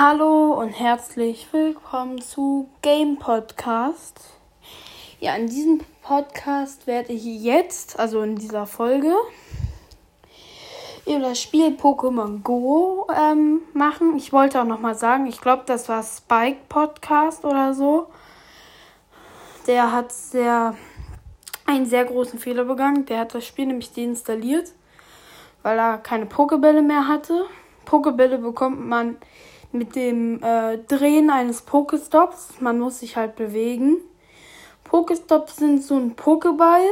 Hallo und herzlich willkommen zu Game Podcast. Ja, in diesem Podcast werde ich jetzt, also in dieser Folge, über das Spiel Pokémon Go ähm, machen. Ich wollte auch nochmal sagen, ich glaube, das war Spike Podcast oder so. Der hat sehr einen sehr großen Fehler begangen. Der hat das Spiel nämlich deinstalliert, weil er keine Pokebälle mehr hatte. Pokebälle bekommt man mit dem äh, Drehen eines Pokestops. Man muss sich halt bewegen. Pokestops sind so ein Pokeball,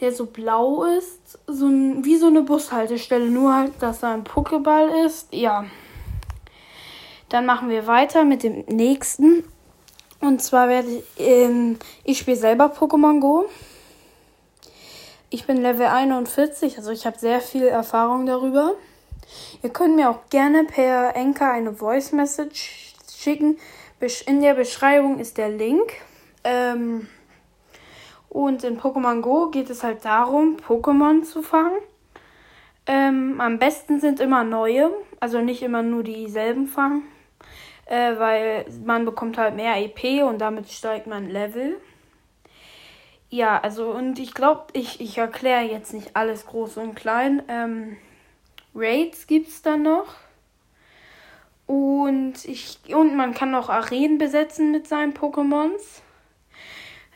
der so blau ist, so ein, wie so eine Bushaltestelle, nur halt, dass da ein Pokeball ist. Ja. Dann machen wir weiter mit dem nächsten. Und zwar werde ich, ähm, ich spiele selber Pokémon Go. Ich bin Level 41, also ich habe sehr viel Erfahrung darüber. Ihr könnt mir auch gerne per Anchor eine Voice Message schicken. In der Beschreibung ist der Link. Ähm, und in Pokémon Go geht es halt darum, Pokémon zu fangen. Ähm, am besten sind immer neue, also nicht immer nur dieselben fangen, äh, weil man bekommt halt mehr EP und damit steigt man Level. Ja, also und ich glaube, ich, ich erkläre jetzt nicht alles groß und klein. Ähm, Raids gibt es dann noch. Und, ich, und man kann auch Arenen besetzen mit seinen Pokémons.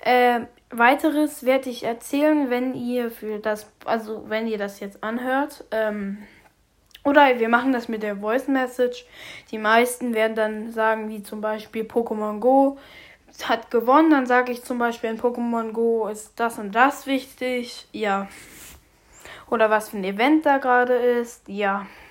Äh, weiteres werde ich erzählen, wenn ihr für das, also wenn ihr das jetzt anhört. Ähm, oder wir machen das mit der Voice Message. Die meisten werden dann sagen, wie zum Beispiel Pokémon Go hat gewonnen. Dann sage ich zum Beispiel in Pokémon Go ist das und das wichtig. Ja oder was für ein Event da gerade ist. Ja.